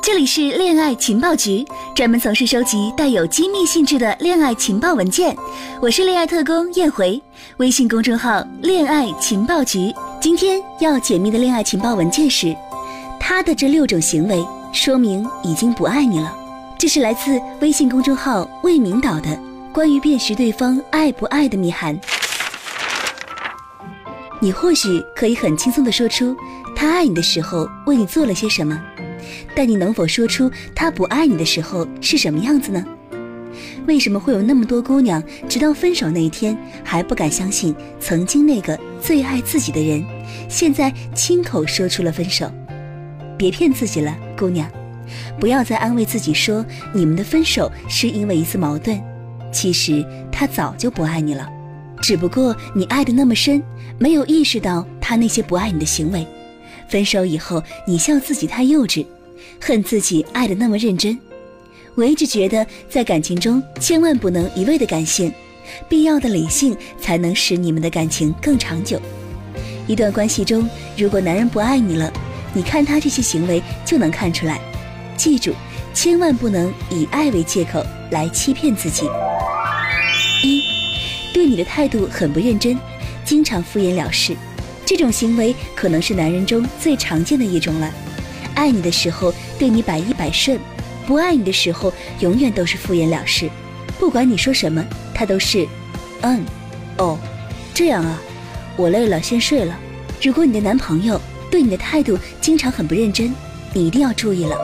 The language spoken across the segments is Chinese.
这里是恋爱情报局，专门从事收集带有机密性质的恋爱情报文件。我是恋爱特工燕回，微信公众号“恋爱情报局”。今天要解密的恋爱情报文件是，他的这六种行为说明已经不爱你了。这是来自微信公众号“魏明导”的关于辨识对方爱不爱的密函。你或许可以很轻松地说出他爱你的时候为你做了些什么。但你能否说出他不爱你的时候是什么样子呢？为什么会有那么多姑娘直到分手那一天还不敢相信曾经那个最爱自己的人，现在亲口说出了分手？别骗自己了，姑娘，不要再安慰自己说你们的分手是因为一次矛盾。其实他早就不爱你了，只不过你爱的那么深，没有意识到他那些不爱你的行为。分手以后，你笑自己太幼稚。恨自己爱的那么认真，我一直觉得在感情中千万不能一味的感性，必要的理性才能使你们的感情更长久。一段关系中，如果男人不爱你了，你看他这些行为就能看出来。记住，千万不能以爱为借口来欺骗自己。一，对你的态度很不认真，经常敷衍了事，这种行为可能是男人中最常见的一种了。爱你的时候对你百依百顺，不爱你的时候永远都是敷衍了事。不管你说什么，他都是，嗯，哦，这样啊，我累了，先睡了。如果你的男朋友对你的态度经常很不认真，你一定要注意了。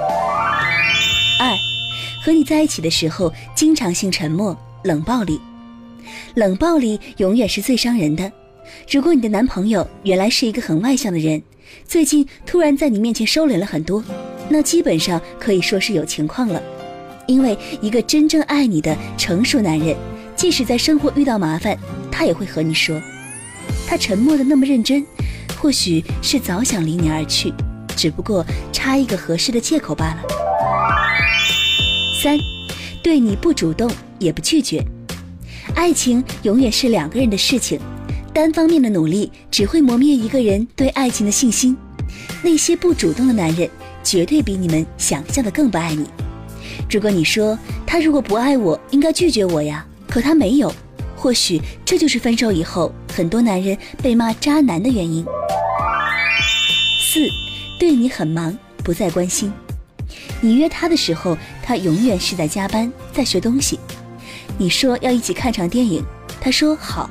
二，和你在一起的时候经常性沉默、冷暴力，冷暴力永远是最伤人的。如果你的男朋友原来是一个很外向的人，最近突然在你面前收敛了很多，那基本上可以说是有情况了。因为一个真正爱你的成熟男人，即使在生活遇到麻烦，他也会和你说。他沉默的那么认真，或许是早想离你而去，只不过差一个合适的借口罢了。三，对你不主动也不拒绝，爱情永远是两个人的事情。单方面的努力只会磨灭一个人对爱情的信心。那些不主动的男人，绝对比你们想象的更不爱你。如果你说他如果不爱我，应该拒绝我呀，可他没有，或许这就是分手以后很多男人被骂渣男的原因。四，对你很忙，不再关心。你约他的时候，他永远是在加班，在学东西。你说要一起看场电影，他说好。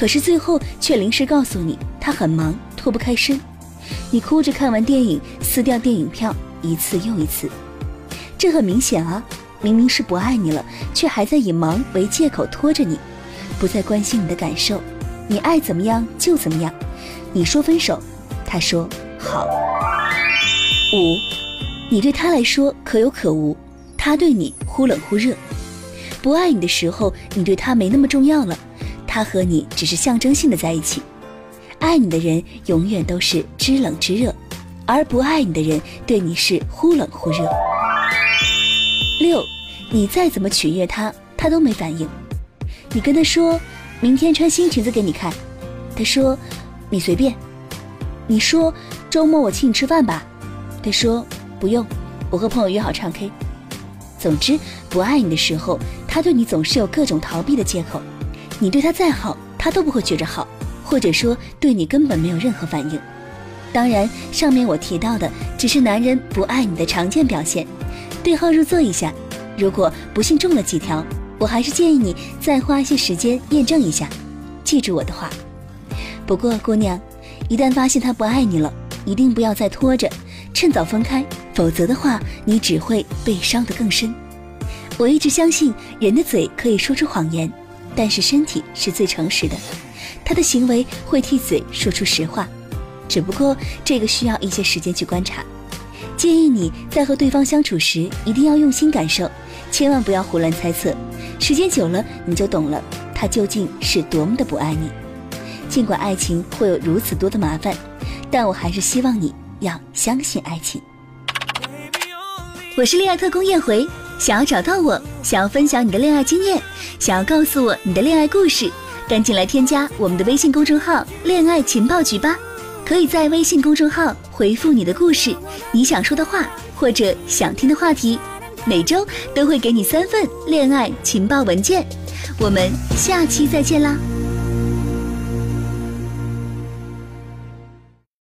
可是最后却临时告诉你他很忙脱不开身，你哭着看完电影撕掉电影票一次又一次，这很明显啊，明明是不爱你了，却还在以忙为借口拖着你，不再关心你的感受，你爱怎么样就怎么样，你说分手，他说好。五，你对他来说可有可无，他对你忽冷忽热，不爱你的时候，你对他没那么重要了。他和你只是象征性的在一起，爱你的人永远都是知冷知热，而不爱你的人对你是忽冷忽热。六，你再怎么取悦他，他都没反应。你跟他说明天穿新裙子给你看，他说你随便。你说周末我请你吃饭吧，他说不用，我和朋友约好唱 K。总之，不爱你的时候，他对你总是有各种逃避的借口。你对他再好，他都不会觉着好，或者说对你根本没有任何反应。当然，上面我提到的只是男人不爱你的常见表现。对号入座一下，如果不幸中了几条，我还是建议你再花一些时间验证一下。记住我的话。不过，姑娘，一旦发现他不爱你了，一定不要再拖着，趁早分开，否则的话，你只会被伤得更深。我一直相信，人的嘴可以说出谎言。但是身体是最诚实的，他的行为会替嘴说出实话，只不过这个需要一些时间去观察。建议你在和对方相处时，一定要用心感受，千万不要胡乱猜测。时间久了，你就懂了他究竟是多么的不爱你。尽管爱情会有如此多的麻烦，但我还是希望你要相信爱情。我是恋爱特工燕回。想要找到我，想要分享你的恋爱经验，想要告诉我你的恋爱故事，赶紧来添加我们的微信公众号“恋爱情报局”吧！可以在微信公众号回复你的故事，你想说的话。或者想听的话题，每周都会给你三份恋爱情报文件。我们下期再见啦！